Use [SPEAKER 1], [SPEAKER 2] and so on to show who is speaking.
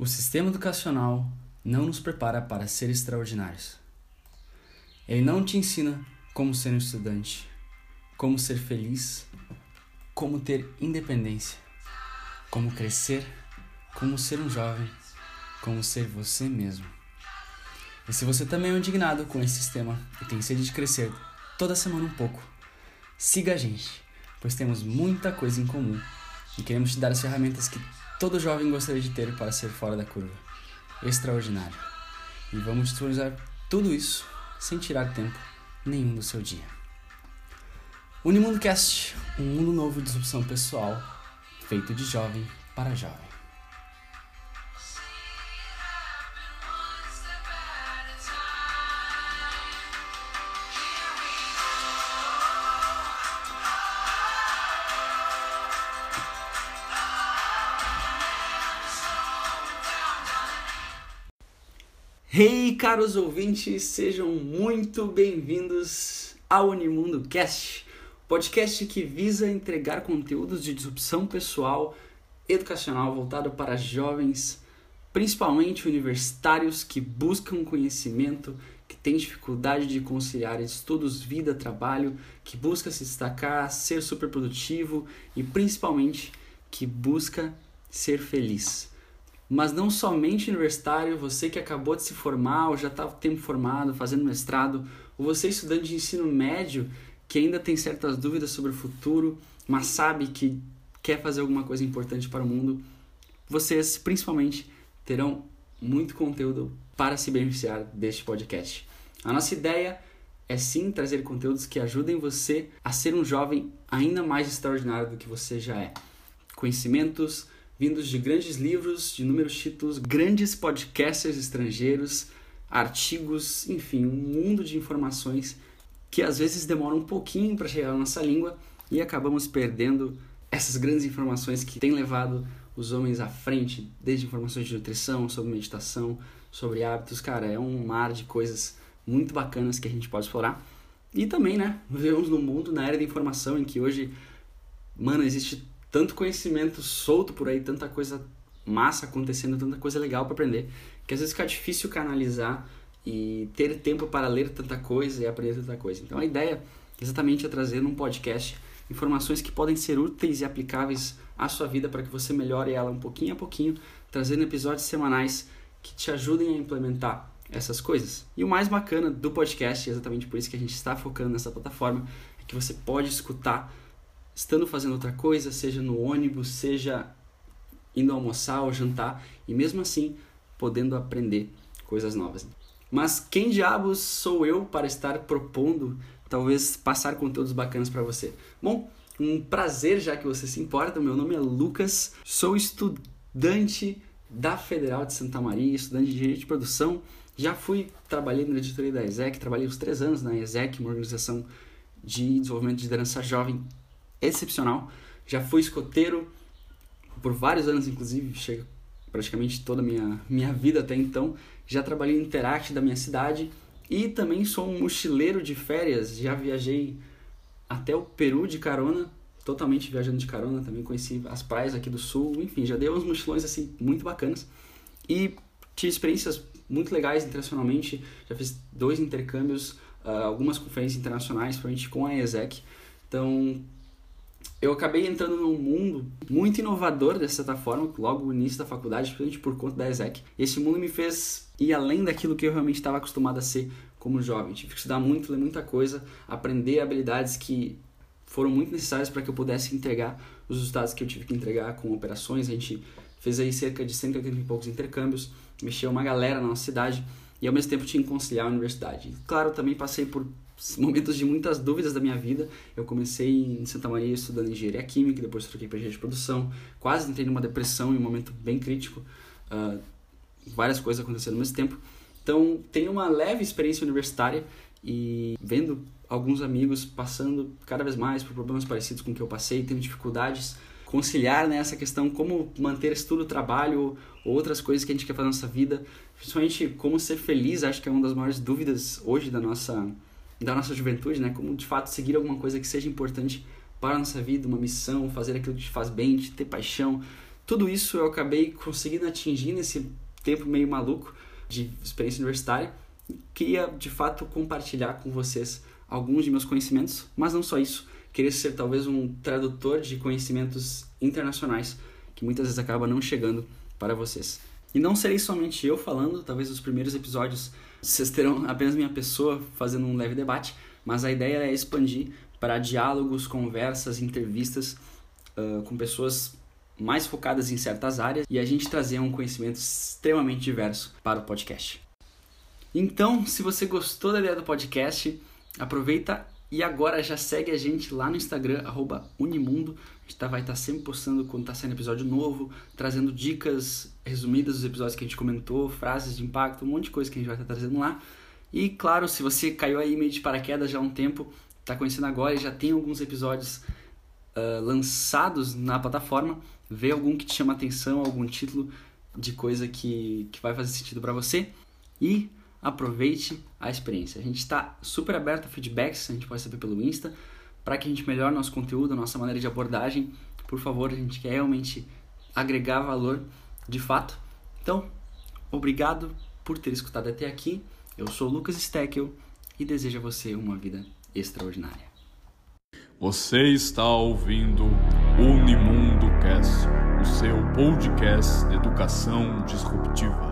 [SPEAKER 1] O sistema educacional não nos prepara para ser extraordinários. Ele não te ensina como ser um estudante, como ser feliz, como ter independência, como crescer, como ser um jovem, como ser você mesmo. E se você também é indignado com esse sistema e tem sede de crescer toda semana um pouco, siga a gente, pois temos muita coisa em comum e queremos te dar as ferramentas que todo jovem gostaria de ter para ser fora da curva. Extraordinário. E vamos disponibilizar tudo isso sem tirar tempo nenhum do seu dia. Unimundo Cast, um mundo novo de disrupção pessoal, feito de jovem para jovem. Hey, caros ouvintes, sejam muito bem-vindos ao Unimundo Cast, podcast que visa entregar conteúdos de disrupção pessoal, educacional voltado para jovens, principalmente universitários que buscam conhecimento, que têm dificuldade de conciliar estudos, vida, trabalho, que busca se destacar, ser super produtivo e principalmente que busca ser feliz mas não somente universitário, você que acabou de se formar ou já está tempo formado, fazendo mestrado, ou você estudante de ensino médio que ainda tem certas dúvidas sobre o futuro, mas sabe que quer fazer alguma coisa importante para o mundo, vocês principalmente terão muito conteúdo para se beneficiar deste podcast. A nossa ideia é sim trazer conteúdos que ajudem você a ser um jovem ainda mais extraordinário do que você já é. Conhecimentos, vindos de grandes livros, de inúmeros títulos, grandes podcasters estrangeiros, artigos, enfim, um mundo de informações que às vezes demoram um pouquinho para chegar na nossa língua e acabamos perdendo essas grandes informações que têm levado os homens à frente, desde informações de nutrição, sobre meditação, sobre hábitos, cara, é um mar de coisas muito bacanas que a gente pode explorar. E também, né, vivemos num mundo, na era da informação, em que hoje, mano, existe tanto conhecimento solto por aí, tanta coisa massa acontecendo, tanta coisa legal para aprender, que às vezes fica difícil canalizar e ter tempo para ler tanta coisa e aprender tanta coisa. Então a ideia exatamente é trazer num podcast informações que podem ser úteis e aplicáveis à sua vida para que você melhore ela um pouquinho a pouquinho, trazendo episódios semanais que te ajudem a implementar essas coisas. E o mais bacana do podcast, exatamente por isso que a gente está focando nessa plataforma, é que você pode escutar estando fazendo outra coisa, seja no ônibus, seja indo almoçar ou jantar, e mesmo assim podendo aprender coisas novas. Mas quem diabos sou eu para estar propondo, talvez passar conteúdos bacanas para você? Bom, um prazer já que você se importa. Meu nome é Lucas, sou estudante da Federal de Santa Maria, estudante de Direito de Produção. Já fui, trabalhei na editoria da ESEC, trabalhei uns três anos na ESEC, uma organização de desenvolvimento de liderança jovem excepcional. Já fui escoteiro por vários anos, inclusive, chega praticamente toda a minha, minha vida até então. Já trabalhei no Interact da minha cidade e também sou um mochileiro de férias. Já viajei até o Peru de carona, totalmente viajando de carona. Também conheci as praias aqui do sul. Enfim, já dei uns mochilões assim muito bacanas. E tive experiências muito legais internacionalmente. Já fiz dois intercâmbios, uh, algumas conferências internacionais, principalmente com a ESEC. Então, eu acabei entrando num mundo muito inovador, de certa forma, logo no início da faculdade, principalmente por conta da ESEC. Esse mundo me fez ir além daquilo que eu realmente estava acostumado a ser como jovem. Tive que estudar muito, ler muita coisa, aprender habilidades que foram muito necessárias para que eu pudesse entregar os resultados que eu tive que entregar com operações. A gente fez aí cerca de 180 e poucos intercâmbios, mexeu uma galera na nossa cidade e ao mesmo tempo tinha que conciliar a universidade. Claro, também passei por momentos de muitas dúvidas da minha vida. Eu comecei em Santa Maria estudando engenharia química, depois troquei para engenharia de produção. Quase entrei numa depressão em um momento bem crítico. Uh, várias coisas acontecendo ao mesmo tempo. Então, tenho uma leve experiência universitária e vendo alguns amigos passando cada vez mais por problemas parecidos com o que eu passei, tendo dificuldades conciliar né, essa questão como manter estudo, trabalho ou outras coisas que a gente quer fazer na nossa vida, principalmente como ser feliz, acho que é uma das maiores dúvidas hoje da nossa da nossa juventude, né? Como de fato seguir alguma coisa que seja importante para a nossa vida, uma missão, fazer aquilo que te faz bem, te ter paixão. Tudo isso eu acabei conseguindo atingir nesse tempo meio maluco de experiência universitária. Queria de fato compartilhar com vocês alguns de meus conhecimentos, mas não só isso. Queria ser talvez um tradutor de conhecimentos internacionais que muitas vezes acaba não chegando para vocês. E não serei somente eu falando, talvez os primeiros episódios vocês terão apenas minha pessoa fazendo um leve debate, mas a ideia é expandir para diálogos, conversas, entrevistas uh, com pessoas mais focadas em certas áreas e a gente trazer um conhecimento extremamente diverso para o podcast. Então, se você gostou da ideia do podcast, aproveita e agora já segue a gente lá no Instagram, Unimundo. A gente tá, vai estar tá sempre postando quando está saindo episódio novo, trazendo dicas resumidas dos episódios que a gente comentou, frases de impacto, um monte de coisa que a gente vai estar tá trazendo lá. E claro, se você caiu aí meio de paraquedas já há um tempo, está conhecendo agora e já tem alguns episódios uh, lançados na plataforma, vê algum que te chama atenção, algum título de coisa que, que vai fazer sentido para você e aproveite a experiência. A gente está super aberto a feedbacks, a gente pode saber pelo Insta, para que a gente melhore nosso conteúdo, nossa maneira de abordagem. Por favor, a gente quer realmente agregar valor de fato. Então, obrigado por ter escutado até aqui. Eu sou Lucas Steckel e desejo a você uma vida extraordinária.
[SPEAKER 2] Você está ouvindo Unimundo Cast, o seu podcast de educação disruptiva.